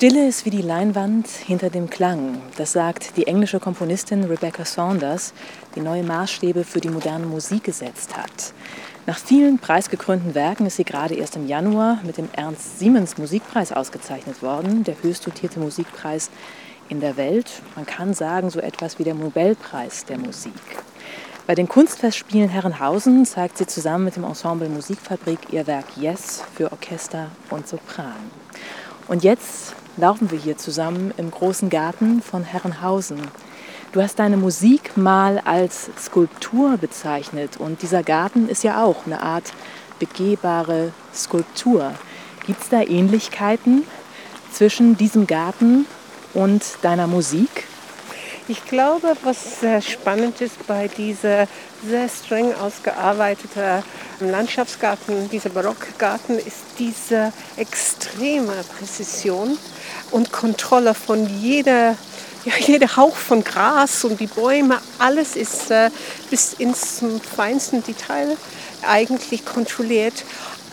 Stille ist wie die Leinwand hinter dem Klang. Das sagt die englische Komponistin Rebecca Saunders, die neue Maßstäbe für die moderne Musik gesetzt hat. Nach vielen preisgekrönten Werken ist sie gerade erst im Januar mit dem Ernst Siemens Musikpreis ausgezeichnet worden, der höchst dotierte Musikpreis in der Welt. Man kann sagen, so etwas wie der Nobelpreis der Musik. Bei den Kunstfestspielen Herrenhausen zeigt sie zusammen mit dem Ensemble Musikfabrik ihr Werk Yes für Orchester und Sopran. Und jetzt laufen wir hier zusammen im großen Garten von Herrenhausen. Du hast deine Musik mal als Skulptur bezeichnet und dieser Garten ist ja auch eine Art begehbare Skulptur. Gibt es da Ähnlichkeiten zwischen diesem Garten und deiner Musik? Ich glaube, was sehr spannend ist bei dieser sehr streng ausgearbeiteten Landschaftsgarten, dieser Barockgarten, ist diese extreme Präzision und Kontrolle von jeder, ja, jeder Hauch von Gras und die Bäume. Alles ist äh, bis ins feinsten Detail eigentlich kontrolliert.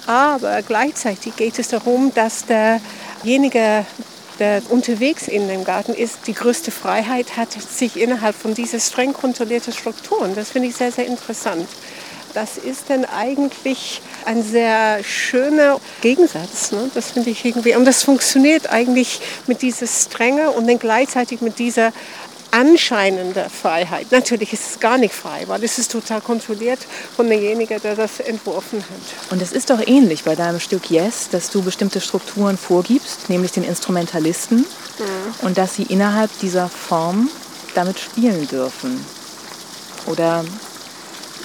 Aber gleichzeitig geht es darum, dass derjenige, der unterwegs in dem Garten ist, die größte Freiheit hat, sich innerhalb von dieser streng kontrollierten Strukturen. Das finde ich sehr, sehr interessant. Das ist dann eigentlich ein sehr schöner Gegensatz. Ne? Das finde ich irgendwie. Und das funktioniert eigentlich mit dieser Strenge und dann gleichzeitig mit dieser anscheinende Freiheit. Natürlich ist es gar nicht frei, weil es ist total kontrolliert von demjenigen, der das entworfen hat. Und es ist doch ähnlich bei deinem Stück Yes, dass du bestimmte Strukturen vorgibst, nämlich den Instrumentalisten, mhm. und dass sie innerhalb dieser Form damit spielen dürfen. Oder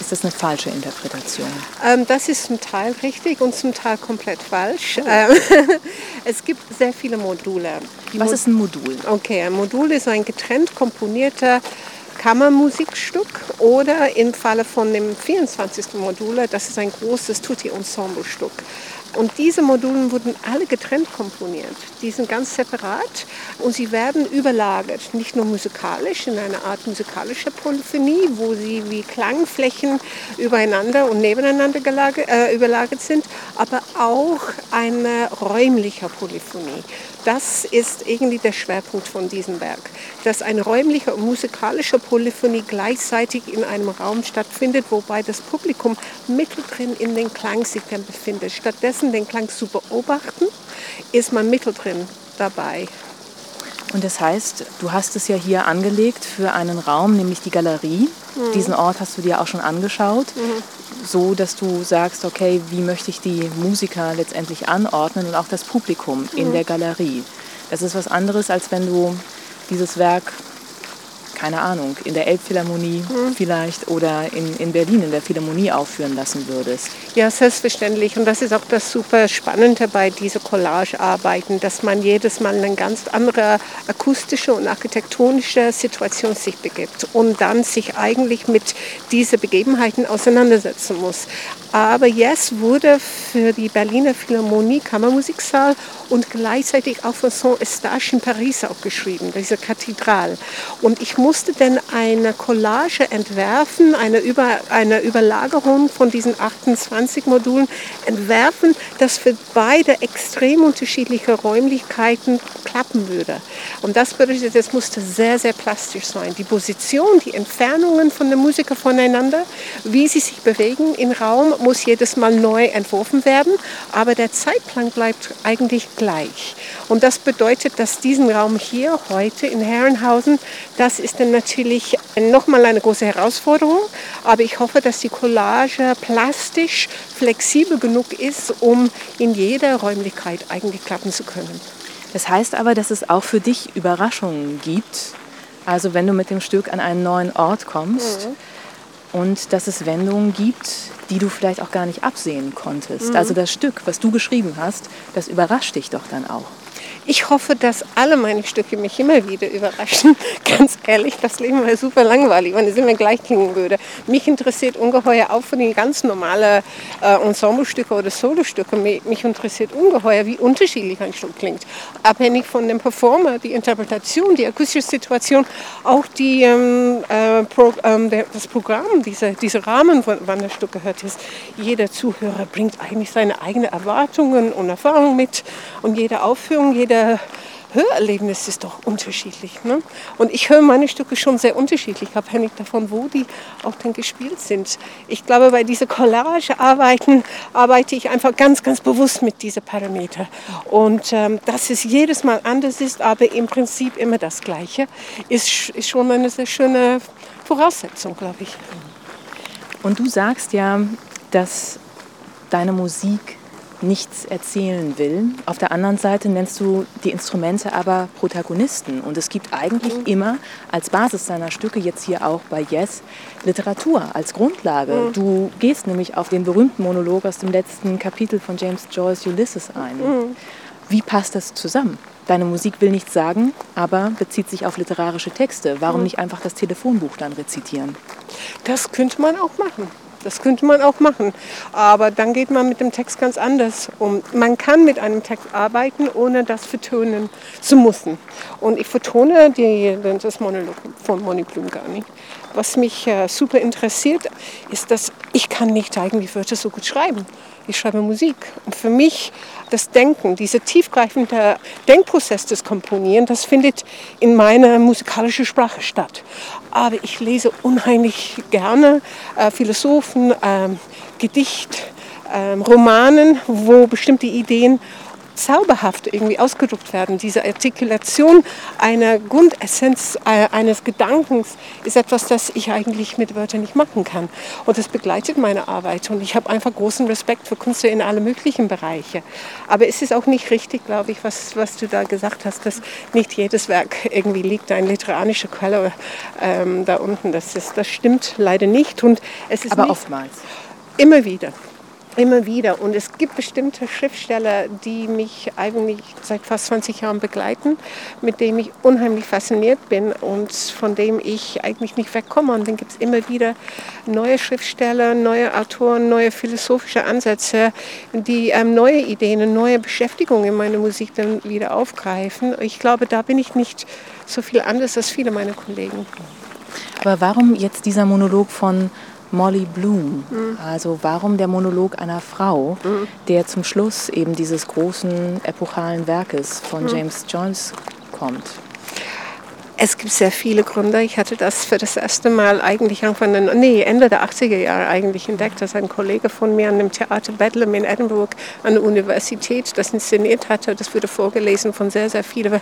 ist das eine falsche Interpretation? Ähm, das ist zum Teil richtig und zum Teil komplett falsch. Oh. Ähm, es gibt sehr viele Module. Die Was Mo ist ein Modul? Okay, ein Modul ist ein getrennt komponierter Kammermusikstück oder im Falle von dem 24. Modul, das ist ein großes Tutti-Ensemble-Stück. Und diese Module wurden alle getrennt komponiert. Die sind ganz separat und sie werden überlagert, nicht nur musikalisch, in einer Art musikalischer Polyphonie, wo sie wie Klangflächen übereinander und nebeneinander gelagert, äh, überlagert sind, aber auch eine räumliche Polyphonie. Das ist irgendwie der Schwerpunkt von diesem Werk, dass eine räumliche und musikalische Polyphonie gleichzeitig in einem Raum stattfindet, wobei das Publikum mittendrin in den Klang sich dann befindet. Stattdessen den Klang zu beobachten, ist man mittendrin dabei. Und das heißt, du hast es ja hier angelegt für einen Raum, nämlich die Galerie. Mhm. Diesen Ort hast du dir auch schon angeschaut. Mhm so, dass du sagst, okay, wie möchte ich die Musiker letztendlich anordnen und auch das Publikum in mhm. der Galerie. Das ist was anderes, als wenn du dieses Werk keine Ahnung, in der Elbphilharmonie mhm. vielleicht oder in, in Berlin in der Philharmonie aufführen lassen würdest. Ja, selbstverständlich. Und das ist auch das super Spannende bei dieser Collage-Arbeiten, dass man jedes Mal eine ganz andere akustische und architektonische Situation sich begibt und dann sich eigentlich mit diesen Begebenheiten auseinandersetzen muss. Aber Yes wurde für die Berliner Philharmonie Kammermusiksaal und gleichzeitig auch für Saint-Eustache in Paris auch geschrieben, diese Kathedral. Und ich musste dann eine Collage entwerfen, eine, Über, eine Überlagerung von diesen 28 Modulen entwerfen, das für beide extrem unterschiedliche Räumlichkeiten klappen würde. Und das bedeutet, es musste sehr, sehr plastisch sein. Die Position, die Entfernungen von der Musiker voneinander, wie sie sich bewegen im Raum, muss jedes Mal neu entworfen werden, aber der Zeitplan bleibt eigentlich gleich. Und das bedeutet, dass diesen Raum hier heute in Herrenhausen, das ist dann natürlich nochmal eine große Herausforderung, aber ich hoffe, dass die Collage plastisch flexibel genug ist, um in jeder Räumlichkeit eigentlich klappen zu können. Das heißt aber, dass es auch für dich Überraschungen gibt. Also wenn du mit dem Stück an einen neuen Ort kommst mhm. und dass es Wendungen gibt, die du vielleicht auch gar nicht absehen konntest. Mhm. Also das Stück, was du geschrieben hast, das überrascht dich doch dann auch. Ich hoffe, dass alle meine Stücke mich immer wieder überraschen. Ganz ehrlich, das Leben wäre super langweilig, wenn es immer gleich klingen würde. Mich interessiert ungeheuer auch von den ganz normalen äh, Ensemblestücke oder Solostücke. Mich interessiert ungeheuer, wie unterschiedlich ein Stück klingt. Abhängig von dem Performer, die Interpretation, die akustische Situation, auch die, ähm, äh, Pro, ähm, der, das Programm, diese, diese Rahmen, wann das Stück gehört ist. Jeder Zuhörer bringt eigentlich seine eigenen Erwartungen und Erfahrungen mit und jede Aufführung, jede jede Hörerlebnis ist doch unterschiedlich. Ne? Und ich höre meine Stücke schon sehr unterschiedlich, abhängig davon, wo die auch dann gespielt sind. Ich glaube, bei dieser Collage-Arbeiten arbeite ich einfach ganz, ganz bewusst mit diesen Parametern. Und ähm, dass es jedes Mal anders ist, aber im Prinzip immer das Gleiche, ist, ist schon eine sehr schöne Voraussetzung, glaube ich. Und du sagst ja, dass deine Musik nichts erzählen will. Auf der anderen Seite nennst du die Instrumente aber Protagonisten. Und es gibt eigentlich mhm. immer als Basis deiner Stücke, jetzt hier auch bei Yes, Literatur als Grundlage. Mhm. Du gehst nämlich auf den berühmten Monolog aus dem letzten Kapitel von James Joyce Ulysses ein. Mhm. Wie passt das zusammen? Deine Musik will nichts sagen, aber bezieht sich auf literarische Texte. Warum mhm. nicht einfach das Telefonbuch dann rezitieren? Das könnte man auch machen. Das könnte man auch machen. Aber dann geht man mit dem Text ganz anders um. Man kann mit einem Text arbeiten, ohne das vertonen zu müssen. Und ich vertone die, das Monolog von Moni Blum gar nicht. Was mich äh, super interessiert, ist, dass ich kann nicht eigentlich Wörter so gut schreiben. Ich schreibe Musik. Und für mich das Denken, dieser tiefgreifende Denkprozess des Komponieren, das findet in meiner musikalischen Sprache statt. Aber ich lese unheimlich gerne äh, Philosophen, äh, Gedicht, äh, Romanen, wo bestimmte Ideen zauberhaft irgendwie ausgedruckt werden. Diese Artikulation einer Grundessenz äh, eines Gedankens ist etwas, das ich eigentlich mit Wörtern nicht machen kann. Und das begleitet meine Arbeit. Und ich habe einfach großen Respekt für Künstler in alle möglichen Bereiche. Aber es ist auch nicht richtig, glaube ich, was, was du da gesagt hast, dass nicht jedes Werk irgendwie liegt, eine literarische Quelle ähm, da unten. Das, ist, das stimmt leider nicht. Und es ist Aber oftmals. Immer wieder. Immer wieder. Und es gibt bestimmte Schriftsteller, die mich eigentlich seit fast 20 Jahren begleiten, mit denen ich unheimlich fasziniert bin und von dem ich eigentlich nicht wegkomme. Und dann gibt es immer wieder neue Schriftsteller, neue Autoren, neue philosophische Ansätze, die ähm, neue Ideen, neue Beschäftigungen in meiner Musik dann wieder aufgreifen. Ich glaube, da bin ich nicht so viel anders als viele meiner Kollegen. Aber warum jetzt dieser Monolog von Molly Bloom. Mhm. Also warum der Monolog einer Frau, mhm. der zum Schluss eben dieses großen epochalen Werkes von mhm. James Joyce kommt? Es gibt sehr viele Gründe. Ich hatte das für das erste Mal eigentlich Anfang, nee, Ende der 80er Jahre eigentlich entdeckt, dass ein Kollege von mir an dem Theater Bedlam in Edinburgh an der Universität das inszeniert hatte. Das wurde vorgelesen von sehr, sehr vielen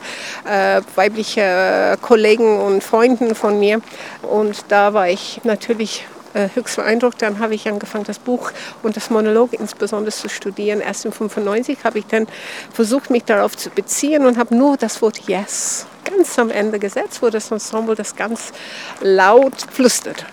äh, weiblichen Kollegen und Freunden von mir. Und da war ich natürlich äh, höchst beeindruckt. Dann habe ich angefangen, das Buch und das Monolog insbesondere zu studieren. Erst in 95 habe ich dann versucht, mich darauf zu beziehen und habe nur das Wort Yes ganz am Ende gesetzt, wo das Ensemble das ganz laut flüstert.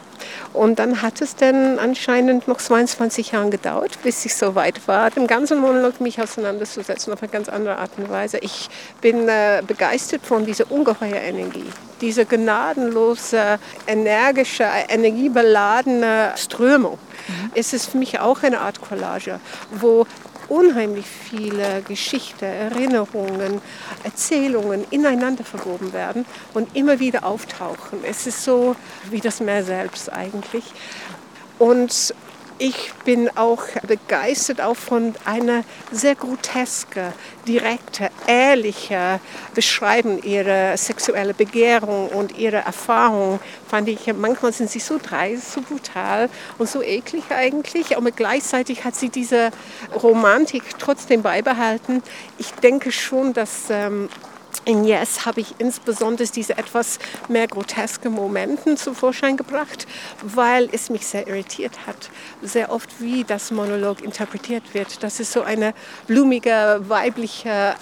Und dann hat es dann anscheinend noch 22 Jahre gedauert, bis ich so weit war, dem ganzen Monolog mich auseinanderzusetzen auf eine ganz andere Art und Weise. Ich bin äh, begeistert von dieser ungeheuer Energie, diese gnadenlose, energische, energiebeladene Strömung. Mhm. Es ist für mich auch eine Art Collage, wo unheimlich viele Geschichten, Erinnerungen, Erzählungen ineinander verwoben werden und immer wieder auftauchen. Es ist so wie das Meer selbst eigentlich. Und ich bin auch begeistert auch von einer sehr groteske, direkte, ehrliche Beschreiben ihrer sexuellen Begehrung und ihrer Erfahrung. Fand ich, manchmal sind sie so dreist, so brutal und so eklig eigentlich, aber gleichzeitig hat sie diese Romantik trotzdem beibehalten. Ich denke schon, dass ähm, in Yes habe ich insbesondere diese etwas mehr groteske Momente zum Vorschein gebracht, weil es mich sehr irritiert hat, sehr oft wie das Monolog interpretiert wird. Das ist so eine blumige, weibliche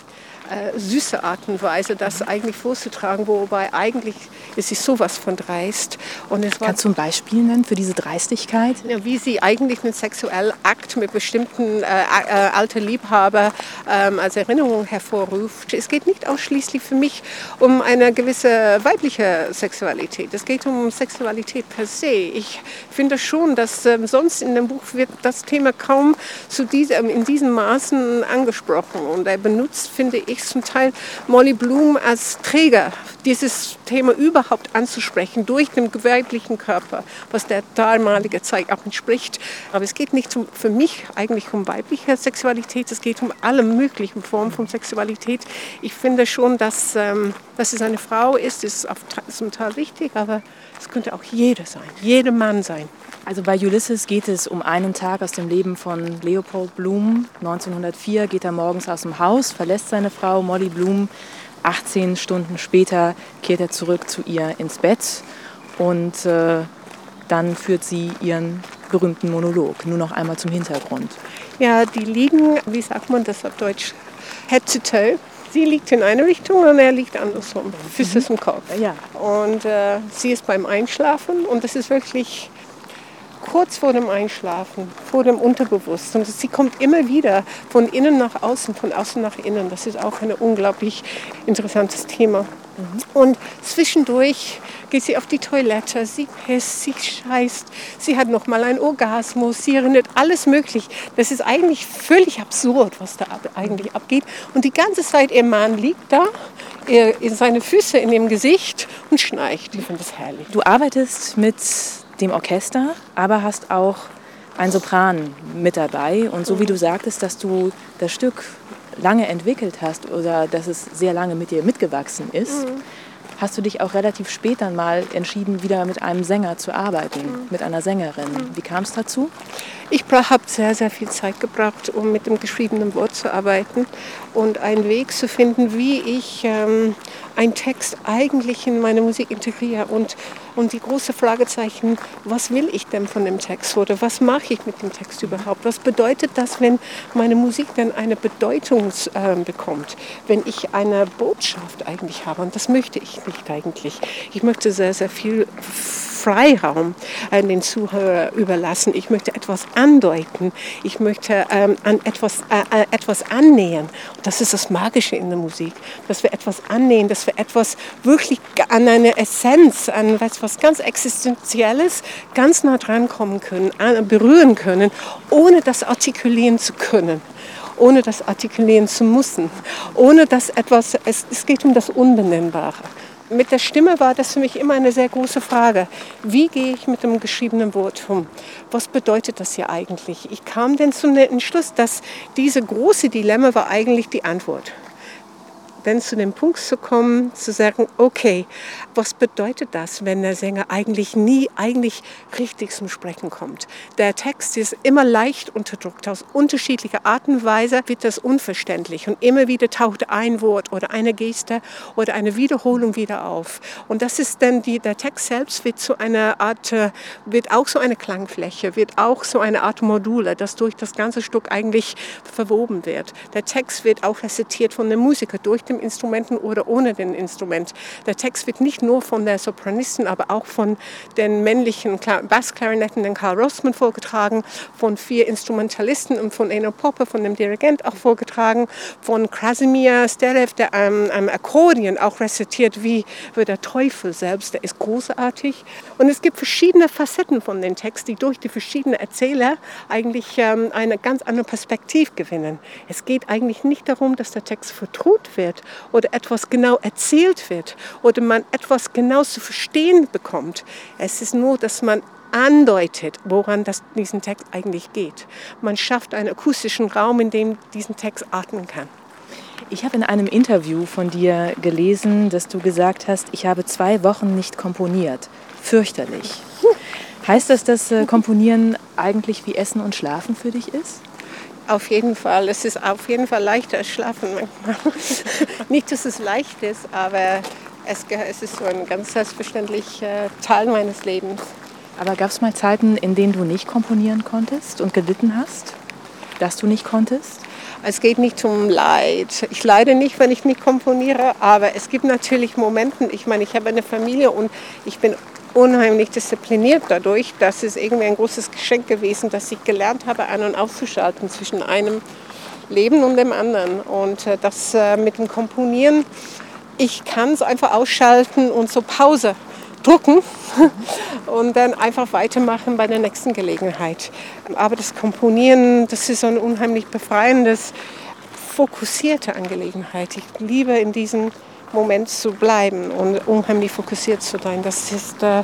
äh, süße Art und Weise, das eigentlich vorzutragen, wobei eigentlich ist sie sowas von dreist. Und es war Kannst du ein Beispiel nennen für diese Dreistigkeit? Ja, wie sie eigentlich einen sexuellen Akt mit bestimmten äh, äh, alten Liebhaber ähm, als Erinnerung hervorruft. Es geht nicht ausschließlich für mich um eine gewisse weibliche Sexualität. Es geht um Sexualität per se. Ich finde schon, dass ähm, sonst in dem Buch wird das Thema kaum zu diesem, in diesen Maßen angesprochen. Und er benutzt, finde ich, ich zum Teil Molly Bloom als Träger dieses Thema überhaupt anzusprechen durch den weiblichen Körper, was der damalige Zeit auch entspricht. Aber es geht nicht um, für mich eigentlich um weibliche Sexualität, es geht um alle möglichen Formen von Sexualität. Ich finde schon, dass, ähm, dass es eine Frau ist, ist zum Teil wichtig, aber es könnte auch jeder sein, jeder Mann sein. Also bei Ulysses geht es um einen Tag aus dem Leben von Leopold Bloom. 1904 geht er morgens aus dem Haus, verlässt seine Frau Molly Bloom. 18 Stunden später kehrt er zurück zu ihr ins Bett und äh, dann führt sie ihren berühmten Monolog. Nur noch einmal zum Hintergrund. Ja, die liegen, wie sagt man das auf Deutsch, head to toe. Sie liegt in eine Richtung und er liegt andersrum, Füße mhm. im Kopf. Ja. Und äh, sie ist beim Einschlafen und das ist wirklich kurz vor dem Einschlafen, vor dem Unterbewusstsein. Und sie kommt immer wieder von innen nach außen, von außen nach innen. Das ist auch ein unglaublich interessantes Thema. Mhm. Und zwischendurch geht sie auf die Toilette, sie pisst, sie scheißt, sie hat noch mal einen Orgasmus, sie erinnert alles möglich. Das ist eigentlich völlig absurd, was da eigentlich abgeht. Und die ganze Zeit, ihr Mann liegt da, er, seine Füße in dem Gesicht und schnarcht. Ich finde das herrlich. Du arbeitest mit dem Orchester, aber hast auch ein Sopran mit dabei. Und so wie du sagtest, dass du das Stück lange entwickelt hast oder dass es sehr lange mit dir mitgewachsen ist, mhm. hast du dich auch relativ spät dann mal entschieden, wieder mit einem Sänger zu arbeiten, mhm. mit einer Sängerin. Mhm. Wie kam es dazu? Ich habe sehr, sehr viel Zeit gebraucht, um mit dem geschriebenen Wort zu arbeiten und einen Weg zu finden, wie ich ähm, einen Text eigentlich in meine Musik integriere. Und, und die große Fragezeichen, was will ich denn von dem Text oder was mache ich mit dem Text überhaupt? Was bedeutet das, wenn meine Musik dann eine Bedeutung äh, bekommt? Wenn ich eine Botschaft eigentlich habe? Und das möchte ich nicht eigentlich. Ich möchte sehr, sehr viel Freiraum äh, den Zuhörer überlassen. Ich möchte etwas andeuten. Ich möchte ähm, an etwas, äh, äh, etwas annähern. Und das ist das Magische in der Musik, dass wir etwas annähen, dass wir etwas wirklich an eine Essenz, an etwas ganz Existenzielles ganz nah dran kommen können, berühren können, ohne das artikulieren zu können ohne das artikulieren zu müssen, ohne dass etwas, es, es geht um das Unbenennbare mit der Stimme war das für mich immer eine sehr große Frage. Wie gehe ich mit dem geschriebenen Wort um? Was bedeutet das hier eigentlich? Ich kam dann zum Entschluss, dass diese große Dilemma war eigentlich die Antwort dann zu dem Punkt zu kommen, zu sagen, okay, was bedeutet das, wenn der Sänger eigentlich nie eigentlich richtig zum Sprechen kommt? Der Text ist immer leicht unterdrückt. Aus unterschiedlicher Art und Weise wird das unverständlich und immer wieder taucht ein Wort oder eine Geste oder eine Wiederholung wieder auf. Und das ist dann die, der Text selbst wird zu einer Art, äh, wird auch so eine Klangfläche, wird auch so eine Art Module, das durch das ganze Stück eigentlich verwoben wird. Der Text wird auch rezitiert von dem Musiker durch den dem Instrumenten oder ohne den Instrument. Der Text wird nicht nur von der Sopranistin, aber auch von den männlichen Bassklarinetten, den Karl Rossmann vorgetragen, von vier Instrumentalisten und von Eno Poppe, von dem Dirigent auch vorgetragen, von Krasimir Sterev, der am, am Akkordeon auch rezitiert wie, wie der Teufel selbst. Der ist großartig. Und es gibt verschiedene Facetten von dem Text, die durch die verschiedenen Erzähler eigentlich ähm, eine ganz andere Perspektive gewinnen. Es geht eigentlich nicht darum, dass der Text vertraut wird, oder etwas genau erzählt wird oder man etwas genau zu verstehen bekommt. Es ist nur, dass man andeutet, woran das diesen Text eigentlich geht. Man schafft einen akustischen Raum, in dem diesen Text atmen kann. Ich habe in einem Interview von dir gelesen, dass du gesagt hast, ich habe zwei Wochen nicht komponiert. Fürchterlich. Heißt das, dass äh, Komponieren eigentlich wie Essen und Schlafen für dich ist? Auf jeden Fall. Es ist auf jeden Fall leichter als Schlafen manchmal. Nicht, dass es leicht ist, aber es, es ist so ein ganz selbstverständlicher Teil meines Lebens. Aber gab es mal Zeiten, in denen du nicht komponieren konntest und gelitten hast? Dass du nicht konntest? Es geht nicht um Leid. Ich leide nicht, wenn ich nicht komponiere, aber es gibt natürlich Momente, ich meine, ich habe eine Familie und ich bin unheimlich diszipliniert dadurch. Das ist irgendwie ein großes Geschenk gewesen, dass ich gelernt habe, an- und auszuschalten zwischen einem Leben und dem anderen. Und äh, das äh, mit dem Komponieren, ich kann es einfach ausschalten und so Pause drucken und dann einfach weitermachen bei der nächsten Gelegenheit. Aber das Komponieren, das ist so ein unheimlich befreiendes fokussierte Angelegenheit. Ich liebe in diesem Moment zu bleiben und unheimlich fokussiert zu sein. Das ist äh,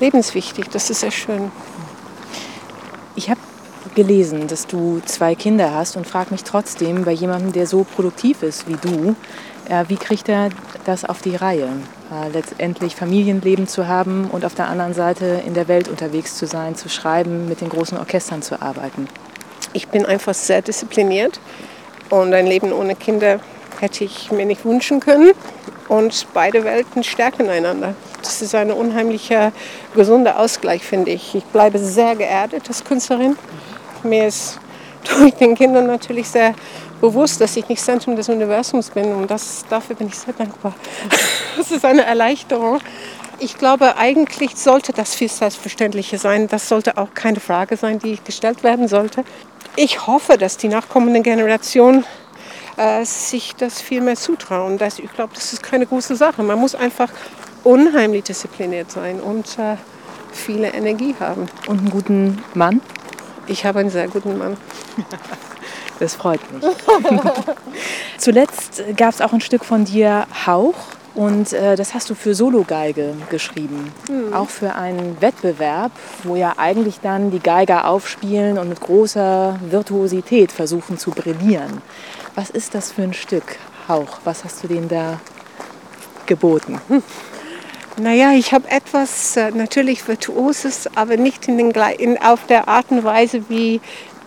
lebenswichtig, das ist sehr schön. Ich habe gelesen, dass du zwei Kinder hast und frage mich trotzdem, bei jemandem, der so produktiv ist wie du, wie kriegt er das auf die Reihe? Äh, letztendlich Familienleben zu haben und auf der anderen Seite in der Welt unterwegs zu sein, zu schreiben, mit den großen Orchestern zu arbeiten. Ich bin einfach sehr diszipliniert und ein Leben ohne Kinder hätte ich mir nicht wünschen können. Und beide Welten stärken einander. Das ist ein unheimlicher, gesunder Ausgleich, finde ich. Ich bleibe sehr geerdet als Künstlerin. Mir ist durch den Kindern natürlich sehr bewusst, dass ich nicht Zentrum des Universums bin. Und das, dafür bin ich sehr dankbar. Das ist eine Erleichterung. Ich glaube, eigentlich sollte das viel Selbstverständlicher sein. Das sollte auch keine Frage sein, die gestellt werden sollte. Ich hoffe, dass die nachkommende Generation äh, sich das viel mehr zutrauen. Das, ich glaube, das ist keine große Sache. Man muss einfach unheimlich diszipliniert sein und äh, viele Energie haben. Und einen guten Mann? Ich habe einen sehr guten Mann. Das freut mich. Zuletzt gab es auch ein Stück von dir, Hauch. Und äh, das hast du für Solo-Geige geschrieben. Mhm. Auch für einen Wettbewerb, wo ja eigentlich dann die Geiger aufspielen und mit großer Virtuosität versuchen zu brillieren. Was ist das für ein Stück, Hauch? Was hast du denen da geboten? Naja, ich habe etwas äh, natürlich Virtuoses, aber nicht in den, in, auf der Art und Weise, wie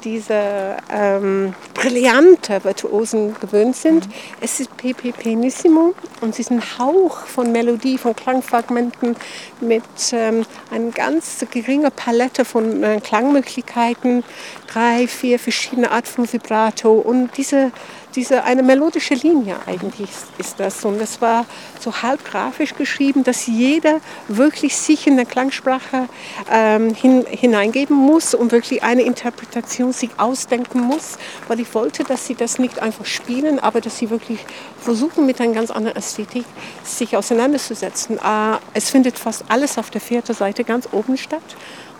diese ähm, brillante Virtuosen gewöhnt sind. Mhm. Es ist Pepe Pianissimo und es ist ein Hauch von Melodie, von Klangfragmenten mit ähm, einer ganz geringen Palette von äh, Klangmöglichkeiten, drei, vier verschiedene Arten von Vibrato und diese diese eine melodische Linie eigentlich ist das. Und es war so halb grafisch geschrieben, dass jeder wirklich sich in der Klangsprache ähm, hin, hineingeben muss und wirklich eine Interpretation sich ausdenken muss, weil ich wollte, dass sie das nicht einfach spielen, aber dass sie wirklich versuchen, mit einer ganz anderen Ästhetik sich auseinanderzusetzen. Äh, es findet fast alles auf der vierten Seite ganz oben statt.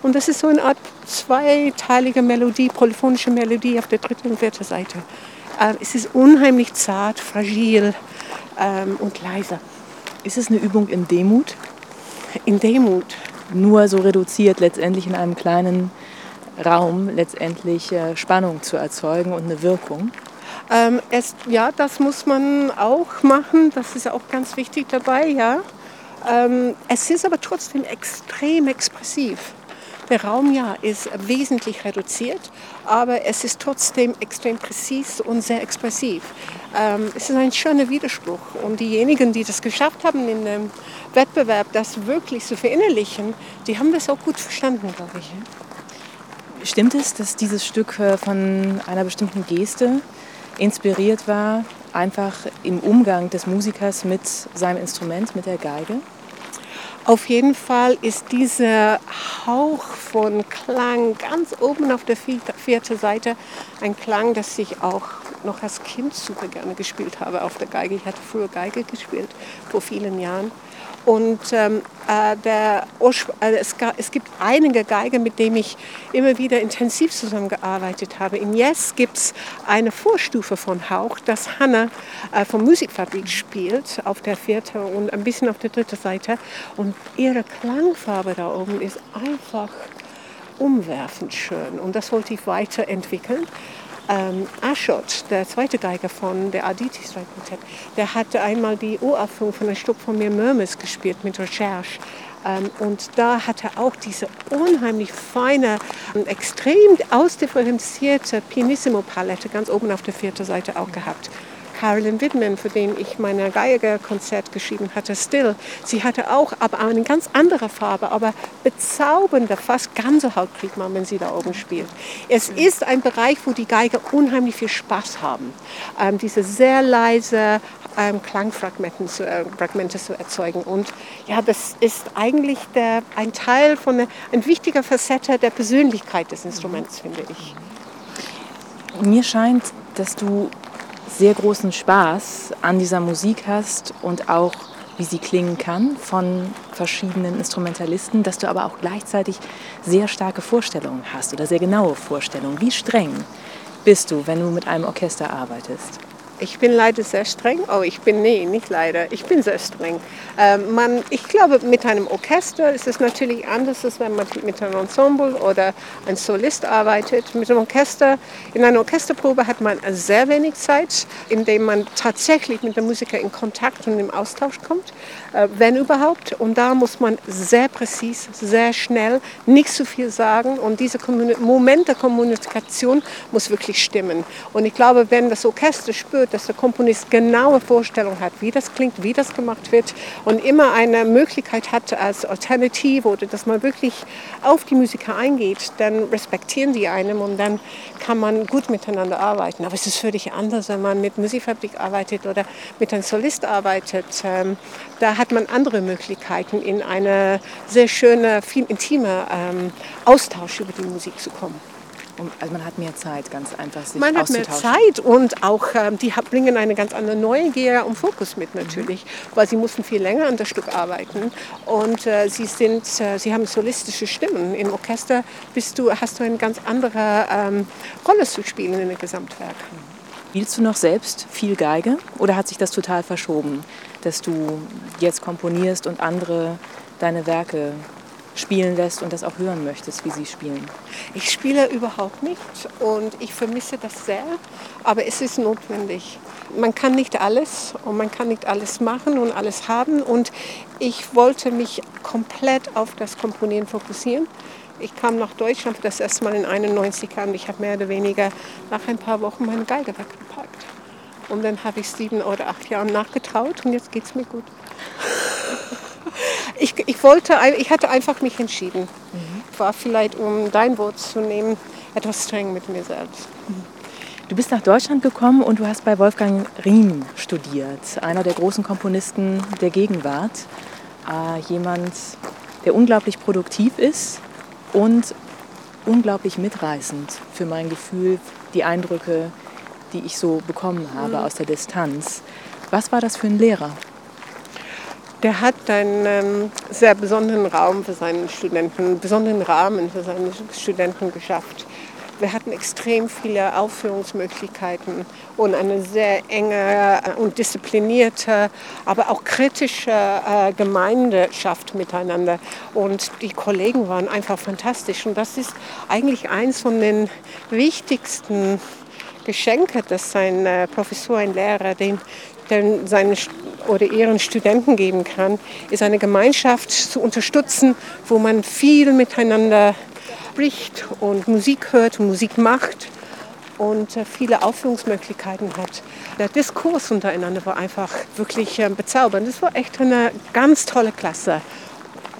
Und das ist so eine Art zweiteilige Melodie, polyphonische Melodie auf der dritten und vierten Seite. Ähm, es ist unheimlich zart, fragil ähm, und leise. Ist es eine Übung in Demut? In Demut. Nur so reduziert letztendlich in einem kleinen Raum letztendlich äh, Spannung zu erzeugen und eine Wirkung? Ähm, es, ja, das muss man auch machen. Das ist auch ganz wichtig dabei, ja. Ähm, es ist aber trotzdem extrem expressiv. Der Raum ja ist wesentlich reduziert, aber es ist trotzdem extrem präzis und sehr expressiv. Ähm, es ist ein schöner Widerspruch und diejenigen, die das geschafft haben in dem Wettbewerb, das wirklich zu verinnerlichen, die haben das auch gut verstanden, glaube ich. Stimmt es, dass dieses Stück äh, von einer bestimmten Geste inspiriert war, einfach im Umgang des Musikers mit seinem Instrument, mit der Geige? Auf jeden Fall ist dieser Hauch von Klang ganz oben auf der vierten Seite ein Klang, das ich auch noch als Kind super gerne gespielt habe auf der Geige. Ich hatte früher Geige gespielt, vor vielen Jahren. Und ähm, äh, der, äh, es, gibt einige Geiger, mit denen ich immer wieder intensiv zusammengearbeitet habe. In Yes gibt es eine Vorstufe von Hauch, das Hanna äh, von Musikfabrik spielt, auf der vierten und ein bisschen auf der dritten Seite. Und ihre Klangfarbe da oben ist einfach umwerfend schön. Und das wollte ich weiterentwickeln ähm, Ashot, der zweite Geiger von der Aditi Streichquartett, der hatte einmal die Uraufführung von einem Stück von mir Murmurs gespielt mit Recherche. Ähm, und da hat er auch diese unheimlich feine, extrem ausdifferenzierte Pianissimo-Palette ganz oben auf der vierten Seite auch gehabt. Carolyn Widman, für den ich mein Geiger-Konzert geschrieben hatte, Still. Sie hatte auch aber eine ganz andere Farbe, aber bezaubernder, fast Gänsehaut kriegt man, wenn sie da oben spielt. Es ist ein Bereich, wo die Geiger unheimlich viel Spaß haben. Ähm, diese sehr leise ähm, Klangfragmente zu, äh, zu erzeugen. Und ja, das ist eigentlich der, ein Teil von der, ein wichtiger Facette der Persönlichkeit des Instruments, finde ich. Mir scheint, dass du sehr großen Spaß an dieser Musik hast und auch wie sie klingen kann von verschiedenen Instrumentalisten, dass du aber auch gleichzeitig sehr starke Vorstellungen hast oder sehr genaue Vorstellungen. Wie streng bist du, wenn du mit einem Orchester arbeitest? Ich bin leider sehr streng. Oh, ich bin, nee, nicht leider. Ich bin sehr streng. Ähm, man, ich glaube, mit einem Orchester ist es natürlich anders, als wenn man mit einem Ensemble oder ein Solist arbeitet. Mit einem Orchester, in einer Orchesterprobe hat man sehr wenig Zeit, in dem man tatsächlich mit dem Musiker in Kontakt und im Austausch kommt, äh, wenn überhaupt. Und da muss man sehr präzise, sehr schnell, nicht zu viel sagen. Und dieser Moment der Kommunikation muss wirklich stimmen. Und ich glaube, wenn das Orchester spürt, dass der Komponist genaue Vorstellungen hat, wie das klingt, wie das gemacht wird und immer eine Möglichkeit hat als Alternative oder dass man wirklich auf die Musiker eingeht, dann respektieren die einem und dann kann man gut miteinander arbeiten. Aber es ist völlig anders, wenn man mit Musikfabrik arbeitet oder mit einem Solist arbeitet. Ähm, da hat man andere Möglichkeiten, in eine sehr schöne, viel intime ähm, Austausch über die Musik zu kommen. Also man hat mehr Zeit, ganz einfach sich Man hat mehr Zeit und auch ähm, die bringen eine ganz andere Neugier und Fokus mit natürlich, mhm. weil sie mussten viel länger an das Stück arbeiten und äh, sie sind, äh, sie haben solistische Stimmen. Im Orchester bist du, hast du eine ganz andere ähm, Rolle zu spielen in dem Gesamtwerk. Spielst du noch selbst viel Geige oder hat sich das total verschoben, dass du jetzt komponierst und andere deine Werke spielen lässt und das auch hören möchtest, wie sie spielen? Ich spiele überhaupt nicht und ich vermisse das sehr, aber es ist notwendig. Man kann nicht alles und man kann nicht alles machen und alles haben und ich wollte mich komplett auf das Komponieren fokussieren. Ich kam nach Deutschland das erste Mal in 91 und ich habe mehr oder weniger nach ein paar Wochen meine Geige weggepackt. Und dann habe ich sieben oder acht Jahre nachgetraut und jetzt geht es mir gut. Ich, ich, wollte, ich hatte einfach mich entschieden. Mhm. War vielleicht, um dein Wort zu nehmen, etwas streng mit mir selbst. Du bist nach Deutschland gekommen und du hast bei Wolfgang Riem studiert, einer der großen Komponisten der Gegenwart. Äh, jemand, der unglaublich produktiv ist und unglaublich mitreißend für mein Gefühl, die Eindrücke, die ich so bekommen habe mhm. aus der Distanz. Was war das für ein Lehrer? Der hat einen ähm, sehr besonderen Raum für seine Studenten, einen besonderen Rahmen für seine Studenten geschafft. Wir hatten extrem viele Aufführungsmöglichkeiten und eine sehr enge äh, und disziplinierte, aber auch kritische äh, Gemeinschaft miteinander. Und die Kollegen waren einfach fantastisch. Und das ist eigentlich eins von den wichtigsten Geschenke, dass ein äh, Professor, ein Lehrer den, den seinen oder ihren Studenten geben kann, ist eine Gemeinschaft zu unterstützen, wo man viel miteinander spricht und Musik hört Musik macht und äh, viele Aufführungsmöglichkeiten hat. Der Diskurs untereinander war einfach wirklich äh, bezaubernd. Das war echt eine ganz tolle Klasse.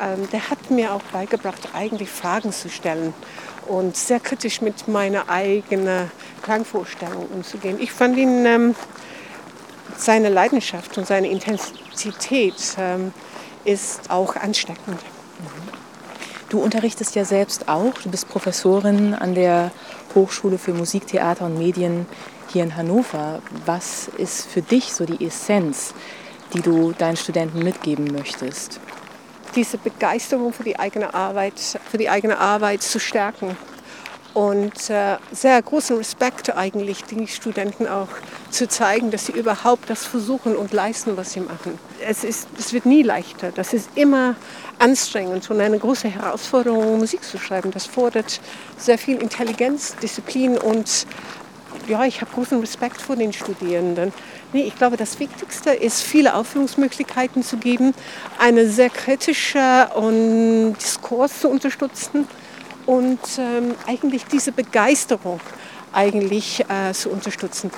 Ähm, der hat mir auch beigebracht, eigentlich Fragen zu stellen und sehr kritisch mit meiner eigenen Klangvorstellung umzugehen. Ich fand ihn ähm, seine Leidenschaft und seine Intensität ähm, ist auch ansteckend. Du unterrichtest ja selbst auch. Du bist Professorin an der Hochschule für Musik, Theater und Medien hier in Hannover. Was ist für dich so die Essenz, die du deinen Studenten mitgeben möchtest? Diese Begeisterung für die eigene Arbeit, für die eigene Arbeit zu stärken und äh, sehr großen Respekt eigentlich den Studenten auch zu zeigen, dass sie überhaupt das versuchen und leisten, was sie machen. Es, ist, es wird nie leichter, das ist immer anstrengend und eine große Herausforderung, Musik zu schreiben. Das fordert sehr viel Intelligenz, Disziplin und ja, ich habe großen Respekt vor den Studierenden. Nee, ich glaube, das Wichtigste ist, viele Aufführungsmöglichkeiten zu geben, eine sehr kritische und Diskurs zu unterstützen und ähm, eigentlich diese Begeisterung eigentlich äh, zu unterstützen.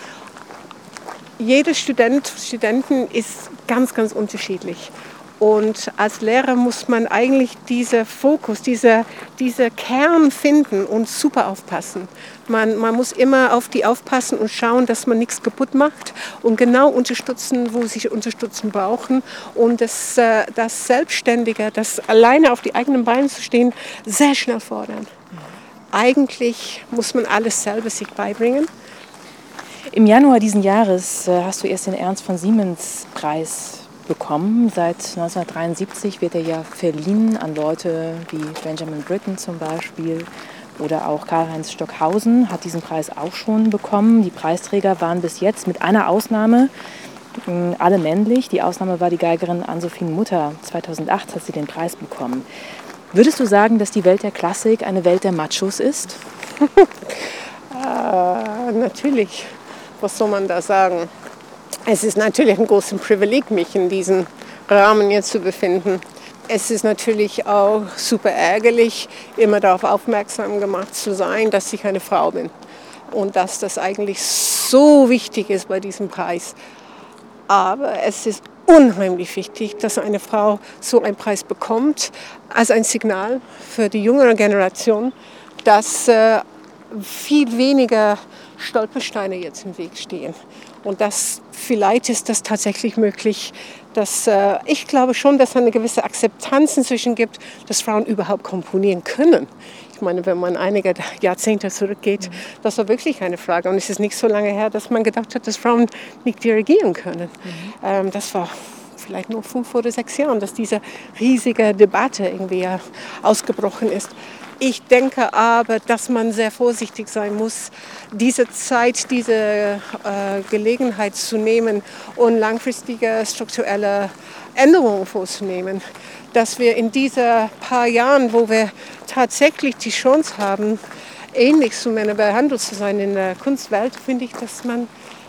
Jeder Student, Studenten ist ganz, ganz unterschiedlich. Und als Lehrer muss man eigentlich diesen Fokus, diese, diese Kern finden und super aufpassen. Man, man muss immer auf die aufpassen und schauen, dass man nichts kaputt macht und genau unterstützen, wo sie Unterstützung brauchen. Und das, äh, das Selbstständige, das alleine auf die eigenen Beine zu stehen, sehr schnell fordern. Eigentlich muss man alles selber sich beibringen. Im Januar diesen Jahres äh, hast du erst den Ernst von Siemens Preis bekommen. Seit 1973 wird er ja verliehen an Leute wie Benjamin Britten zum Beispiel, Oder auch Karl-Heinz Stockhausen hat diesen Preis auch schon bekommen. Die Preisträger waren bis jetzt mit einer Ausnahme hm, alle männlich. Die Ausnahme war die Geigerin Ann-Sophie Mutter. 2008 hat sie den Preis bekommen. Würdest du sagen, dass die Welt der Klassik eine Welt der Machos ist? äh, natürlich. Was soll man da sagen? Es ist natürlich ein großes Privileg, mich in diesem Rahmen jetzt zu befinden. Es ist natürlich auch super ärgerlich, immer darauf aufmerksam gemacht zu sein, dass ich eine Frau bin und dass das eigentlich so wichtig ist bei diesem Preis. Aber es ist unheimlich wichtig, dass eine Frau so einen Preis bekommt, als ein Signal für die jüngere Generation, dass äh, viel weniger Stolpersteine jetzt im Weg stehen. Und das, vielleicht ist das tatsächlich möglich, dass äh, ich glaube schon, dass es eine gewisse Akzeptanz inzwischen gibt, dass Frauen überhaupt komponieren können. Ich meine, wenn man einige Jahrzehnte zurückgeht, mhm. das war wirklich eine Frage. Und es ist nicht so lange her, dass man gedacht hat, dass Frauen nicht dirigieren können. Mhm. Ähm, das war vielleicht nur fünf oder sechs Jahren, dass diese riesige Debatte irgendwie ausgebrochen ist. Ich denke aber, dass man sehr vorsichtig sein muss, diese Zeit, diese äh, Gelegenheit zu nehmen und langfristige strukturelle Änderungen vorzunehmen. Dass wir in diesen paar Jahren, wo wir tatsächlich die Chance haben, ähnlich zu Männern behandelt zu sein in der Kunstwelt, finde ich, dass man,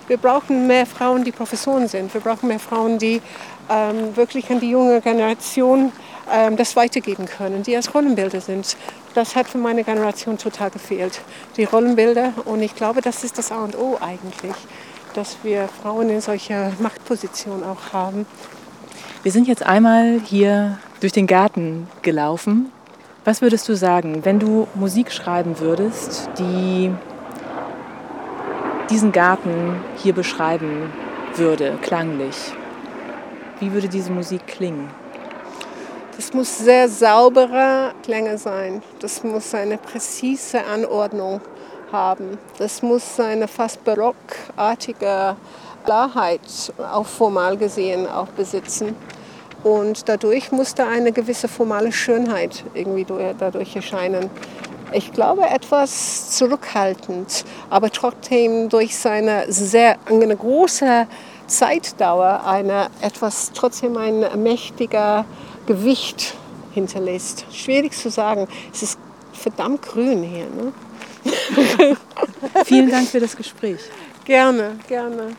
wir brauchen mehr Frauen, die Professoren sind. Wir brauchen mehr Frauen, die ähm, wirklich an die junge Generation ähm, das weitergeben können, die als Rollenbilder sind. Das hat für meine Generation total gefehlt, die Rollenbilder. Und ich glaube, das ist das A und O eigentlich, dass wir Frauen in solcher Machtposition auch haben. Wir sind jetzt einmal hier durch den Garten gelaufen. Was würdest du sagen, wenn du Musik schreiben würdest, die diesen Garten hier beschreiben würde, klanglich? Wie würde diese Musik klingen? Das muss sehr saubere Klänge sein. Das muss eine präzise Anordnung haben. Das muss eine fast barockartige Klarheit, auch formal gesehen, auch besitzen. Und dadurch muss da eine gewisse formale Schönheit irgendwie dadurch erscheinen. Ich glaube, etwas zurückhaltend, aber trotzdem durch seine sehr eine große Zeitdauer eine etwas trotzdem ein mächtiger Gewicht hinterlässt. Schwierig zu sagen. Es ist verdammt grün hier. Ne? Vielen Dank für das Gespräch. Gerne, gerne.